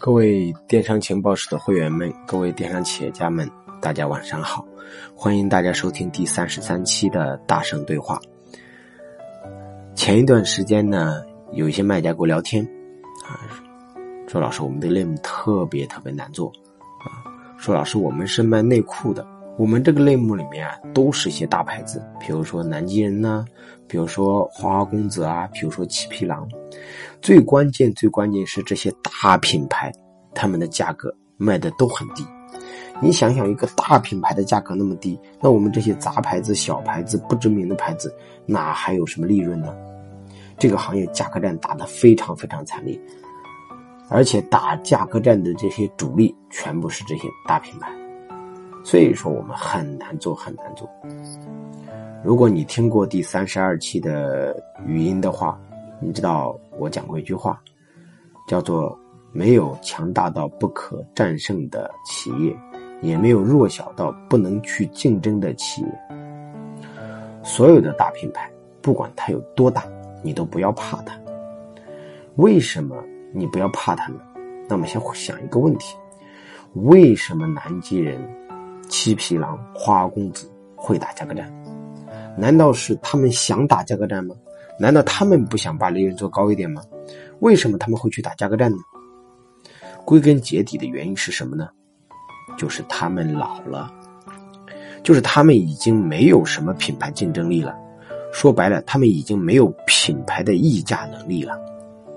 各位电商情报室的会员们，各位电商企业家们，大家晚上好！欢迎大家收听第三十三期的大圣对话。前一段时间呢，有一些卖家跟我聊天，啊，说老师，我们的类目特别特别难做，啊，说老师，我们是卖内裤的。我们这个类目里面啊，都是一些大牌子，比如说南极人呐，比如说花花公子啊，比如说七匹狼。最关键、最关键是这些大品牌，他们的价格卖的都很低。你想想，一个大品牌的价格那么低，那我们这些杂牌子、小牌子、不知名的牌子，哪还有什么利润呢？这个行业价格战打得非常非常惨烈，而且打价格战的这些主力全部是这些大品牌。所以说我们很难做，很难做。如果你听过第三十二期的语音的话，你知道我讲过一句话，叫做“没有强大到不可战胜的企业，也没有弱小到不能去竞争的企业。所有的大品牌，不管它有多大，你都不要怕它。为什么你不要怕它呢？那么先想一个问题：为什么南极人？七匹狼、花公子会打价格战，难道是他们想打价格战吗？难道他们不想把利润做高一点吗？为什么他们会去打价格战呢？归根结底的原因是什么呢？就是他们老了，就是他们已经没有什么品牌竞争力了。说白了，他们已经没有品牌的溢价能力了，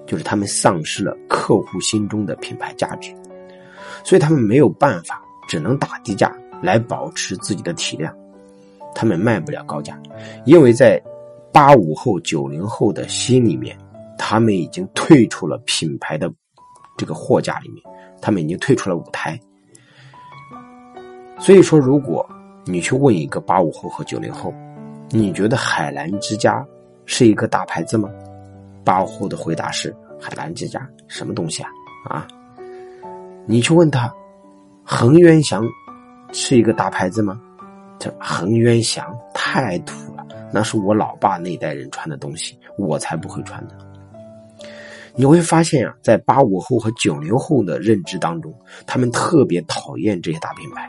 就是他们丧失了客户心中的品牌价值，所以他们没有办法，只能打低价。来保持自己的体量，他们卖不了高价，因为在八五后、九零后的心里面，他们已经退出了品牌的这个货架里面，他们已经退出了舞台。所以说，如果你去问一个八五后和九零后，你觉得海澜之家是一个大牌子吗？八五后的回答是：海澜之家什么东西啊？啊？你去问他，恒源祥。是一个大牌子吗？这恒源祥太土了，那是我老爸那代人穿的东西，我才不会穿的。你会发现啊，在八五后和九零后的认知当中，他们特别讨厌这些大品牌。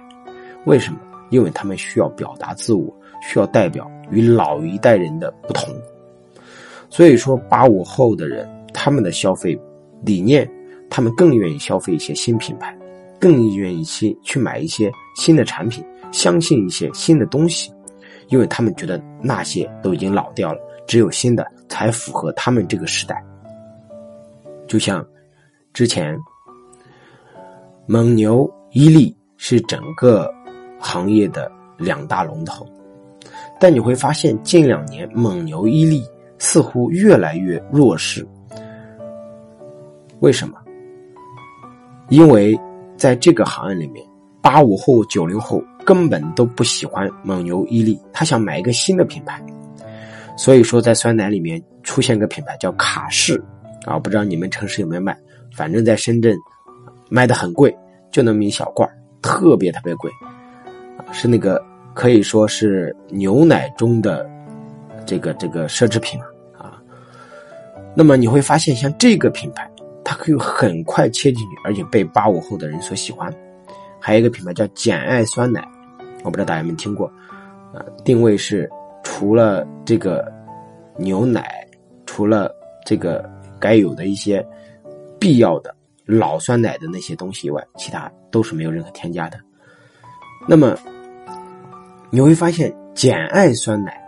为什么？因为他们需要表达自我，需要代表与老一代人的不同。所以说，八五后的人他们的消费理念，他们更愿意消费一些新品牌。更愿意去去买一些新的产品，相信一些新的东西，因为他们觉得那些都已经老掉了，只有新的才符合他们这个时代。就像之前蒙牛、伊利是整个行业的两大龙头，但你会发现近两年蒙牛、伊利似乎越来越弱势。为什么？因为。在这个行业里面，八五后、九零后根本都不喜欢蒙牛、伊利，他想买一个新的品牌。所以说，在酸奶里面出现个品牌叫卡士，啊，不知道你们城市有没有卖？反正在深圳卖的很贵，就那么一小罐，特别特别贵，是那个可以说是牛奶中的这个这个奢侈品啊。那么你会发现，像这个品牌。可以很快切进去，而且被八五后的人所喜欢。还有一个品牌叫简爱酸奶，我不知道大家有没有听过。呃，定位是除了这个牛奶，除了这个该有的一些必要的老酸奶的那些东西以外，其他都是没有任何添加的。那么你会发现，简爱酸奶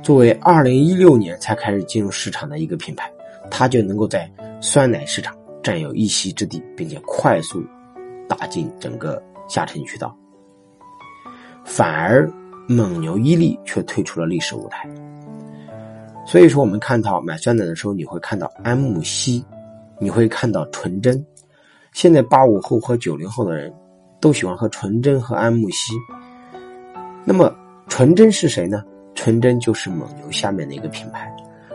作为二零一六年才开始进入市场的一个品牌，它就能够在酸奶市场。占有一席之地，并且快速打进整个下沉渠道，反而蒙牛、伊利却退出了历史舞台。所以说，我们看到买酸奶的时候，你会看到安慕希，你会看到纯真。现在八五后和九零后的人都喜欢喝纯真和安慕希。那么，纯真是谁呢？纯真就是蒙牛下面的一个品牌，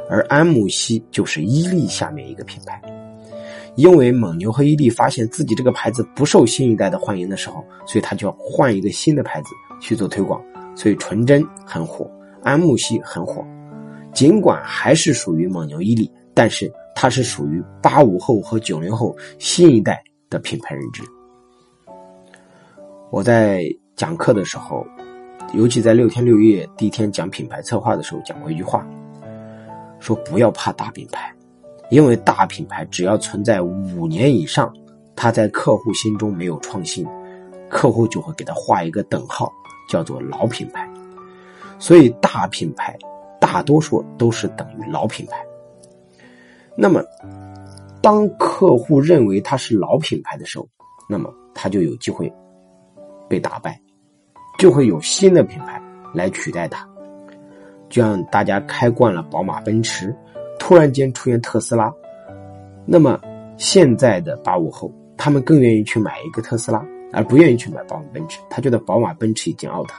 而安慕希就是伊利下面一个品牌。因为蒙牛和伊利发现自己这个牌子不受新一代的欢迎的时候，所以他就要换一个新的牌子去做推广。所以纯真很火，安慕希很火。尽管还是属于蒙牛、伊利，但是它是属于八五后和九零后新一代的品牌认知。我在讲课的时候，尤其在六天六夜第一天讲品牌策划的时候，讲过一句话，说不要怕大品牌，因为大品牌只要存在五年以上，它在客户心中没有创新，客户就会给它画一个等号，叫做老品牌。所以大品牌大多数都是等于老品牌。那么，当客户认为它是老品牌的时候，那么它就有机会被打败，就会有新的品牌来取代它。就像大家开惯了宝马、奔驰，突然间出现特斯拉，那么现在的八五后，他们更愿意去买一个特斯拉，而不愿意去买宝马、奔驰。他觉得宝马、奔驰已经 out 了，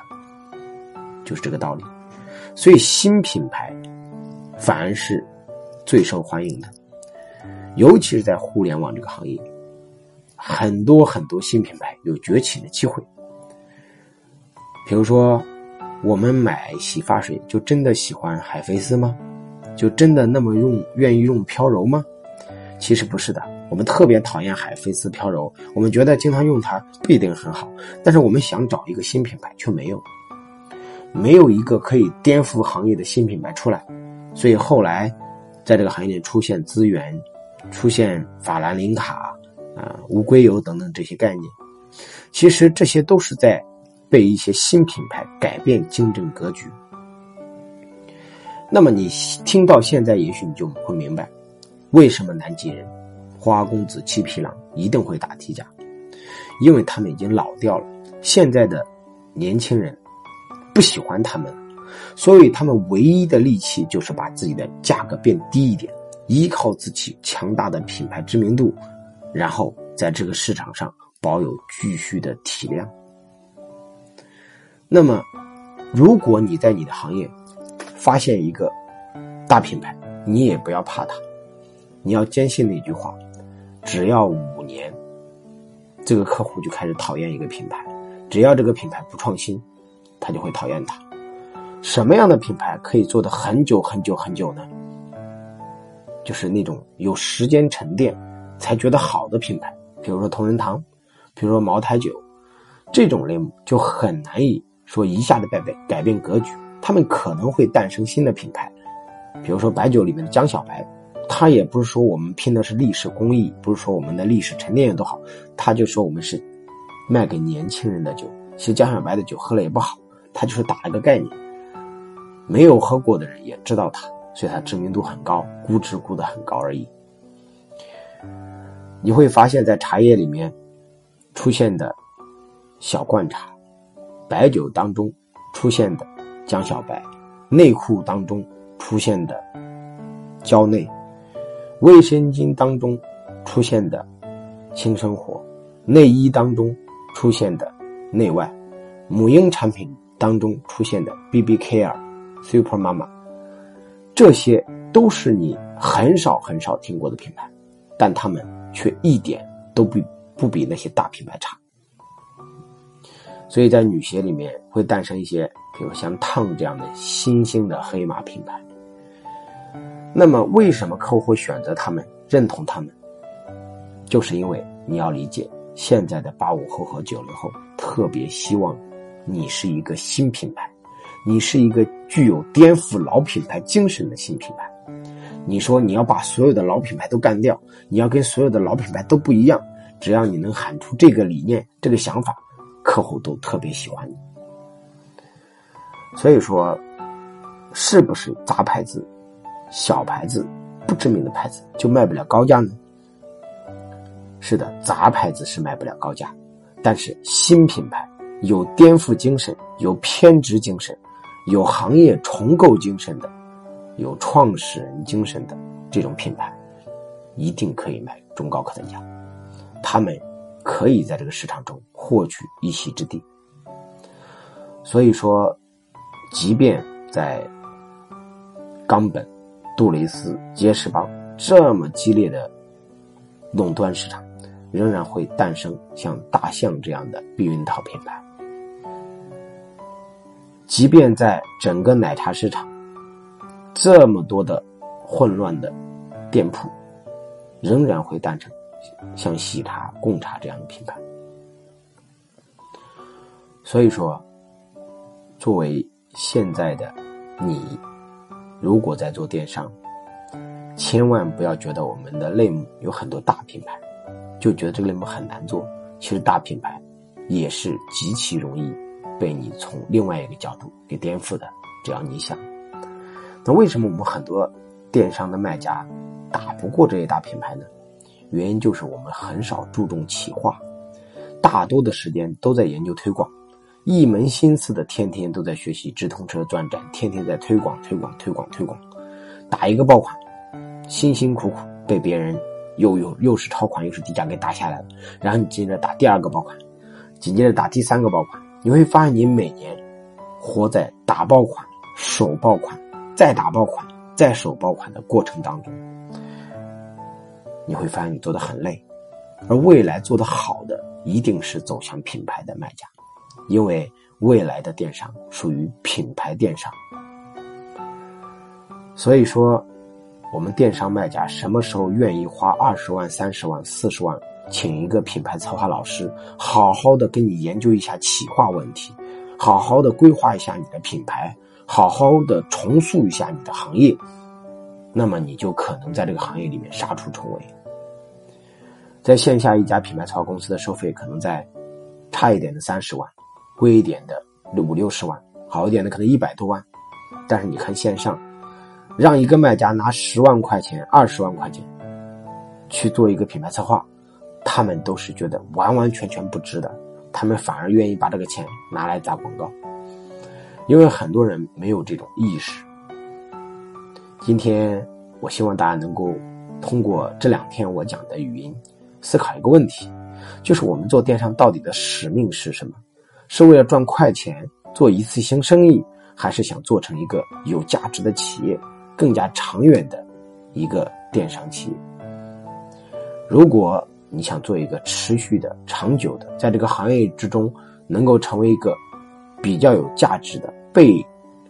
就是这个道理。所以新品牌反而是。最受欢迎的，尤其是在互联网这个行业，很多很多新品牌有崛起的机会。比如说，我们买洗发水，就真的喜欢海飞丝吗？就真的那么用愿意用飘柔吗？其实不是的，我们特别讨厌海飞丝飘柔，我们觉得经常用它不一定很好，但是我们想找一个新品牌却没有，没有一个可以颠覆行业的新品牌出来，所以后来。在这个行业里出现资源，出现法兰林卡啊、乌龟油等等这些概念，其实这些都是在被一些新品牌改变竞争格局。那么你听到现在，也许你就会明白，为什么南极人、花公子、七匹狼一定会打低价，因为他们已经老掉了。现在的年轻人不喜欢他们。所以，他们唯一的利器就是把自己的价格变低一点，依靠自己强大的品牌知名度，然后在这个市场上保有继续的体量。那么，如果你在你的行业发现一个大品牌，你也不要怕它，你要坚信那句话：只要五年，这个客户就开始讨厌一个品牌；只要这个品牌不创新，他就会讨厌它。什么样的品牌可以做的很久很久很久呢？就是那种有时间沉淀才觉得好的品牌，比如说同仁堂，比如说茅台酒，这种类目就很难以说一下子改变改变格局。他们可能会诞生新的品牌，比如说白酒里面的江小白，它也不是说我们拼的是历史工艺，不是说我们的历史沉淀有多好，他就说我们是卖给年轻人的酒。其实江小白的酒喝了也不好，他就是打了个概念。没有喝过的人也知道它，所以它知名度很高，估值估得很高而已。你会发现在茶叶里面出现的小罐茶，白酒当中出现的江小白，内裤当中出现的蕉内，卫生巾当中出现的轻生活，内衣当中出现的内外，母婴产品当中出现的 BB Care。Super 妈妈，这些都是你很少很少听过的品牌，但他们却一点都不不比那些大品牌差。所以在女鞋里面会诞生一些，比如像烫这样的新兴的黑马品牌。那么，为什么客户选择他们、认同他们？就是因为你要理解，现在的八五后和九零后特别希望你是一个新品牌。你是一个具有颠覆老品牌精神的新品牌。你说你要把所有的老品牌都干掉，你要跟所有的老品牌都不一样。只要你能喊出这个理念、这个想法，客户都特别喜欢你。所以说，是不是杂牌子、小牌子、不知名的牌子就卖不了高价呢？是的，杂牌子是卖不了高价，但是新品牌有颠覆精神、有偏执精神。有行业重构精神的，有创始人精神的这种品牌，一定可以卖中高客单价。他们可以在这个市场中获取一席之地。所以说，即便在冈本、杜蕾斯、杰士邦这么激烈的垄断市场，仍然会诞生像大象这样的避孕套品牌。即便在整个奶茶市场这么多的混乱的店铺，仍然会诞生像喜茶、贡茶这样的品牌。所以说，作为现在的你，如果在做电商，千万不要觉得我们的类目有很多大品牌，就觉得这个类目很难做。其实大品牌也是极其容易被你从另外一个角度给颠覆的。只要你想，那为什么我们很多电商的卖家打不过这些大品牌呢？原因就是我们很少注重企划，大多的时间都在研究推广。一门心思的，天天都在学习直通车转展，天天在推广、推广、推广、推广，打一个爆款，辛辛苦苦被别人又又又是超款又是低价给打下来了，然后你接着打第二个爆款，紧接着打第三个爆款，你会发现你每年活在打爆款、首爆款、再打爆款、再首爆款的过程当中，你会发现你做的很累，而未来做的好的一定是走向品牌的卖家。因为未来的电商属于品牌电商，所以说，我们电商卖家什么时候愿意花二十万、三十万、四十万，请一个品牌策划老师，好好的跟你研究一下企划问题，好好的规划一下你的品牌，好好的重塑一下你的行业，那么你就可能在这个行业里面杀出重围。在线下一家品牌策划公司的收费可能在差一点的三十万。贵一点的五六十万，好一点的可能一百多万，但是你看线上，让一个卖家拿十万块钱、二十万块钱去做一个品牌策划，他们都是觉得完完全全不值的，他们反而愿意把这个钱拿来砸广告，因为很多人没有这种意识。今天我希望大家能够通过这两天我讲的语音，思考一个问题，就是我们做电商到底的使命是什么？是为了赚快钱做一次性生意，还是想做成一个有价值的企业，更加长远的一个电商企业？如果你想做一个持续的、长久的，在这个行业之中能够成为一个比较有价值的、被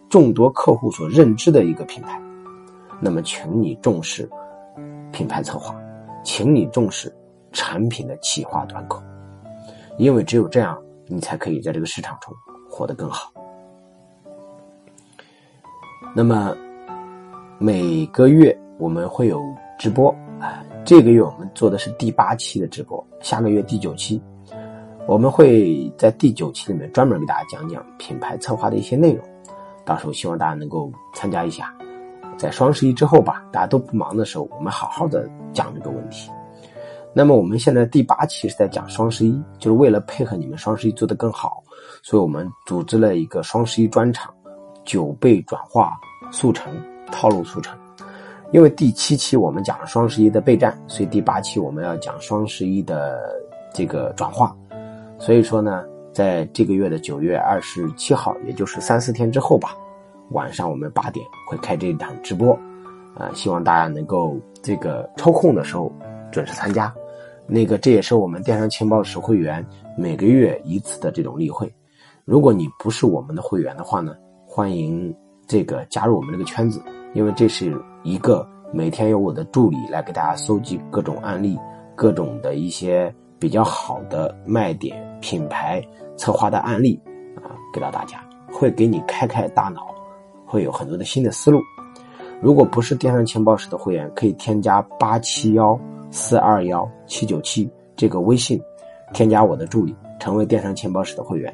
众多客户所认知的一个品牌，那么请你重视品牌策划，请你重视产品的企划端口，因为只有这样。你才可以在这个市场中活得更好。那么每个月我们会有直播啊，这个月我们做的是第八期的直播，下个月第九期，我们会在第九期里面专门给大家讲讲品牌策划的一些内容。到时候希望大家能够参加一下，在双十一之后吧，大家都不忙的时候，我们好好的讲这个问题。那么我们现在第八期是在讲双十一，就是为了配合你们双十一做得更好，所以我们组织了一个双十一专场，九倍转化速成套路速成。因为第七期我们讲了双十一的备战，所以第八期我们要讲双十一的这个转化。所以说呢，在这个月的九月二十七号，也就是三四天之后吧，晚上我们八点会开这一场直播，啊，希望大家能够这个抽空的时候准时参加。那个，这也是我们电商情报室会员每个月一次的这种例会。如果你不是我们的会员的话呢，欢迎这个加入我们这个圈子，因为这是一个每天由我的助理来给大家搜集各种案例、各种的一些比较好的卖点、品牌策划的案例啊，给到大家，会给你开开大脑，会有很多的新的思路。如果不是电商情报室的会员，可以添加八七幺。四二幺七九七这个微信，添加我的助理，成为电商情报室的会员。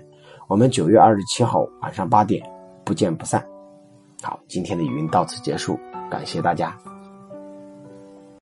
我们九月二十七号晚上八点不见不散。好，今天的语音到此结束，感谢大家。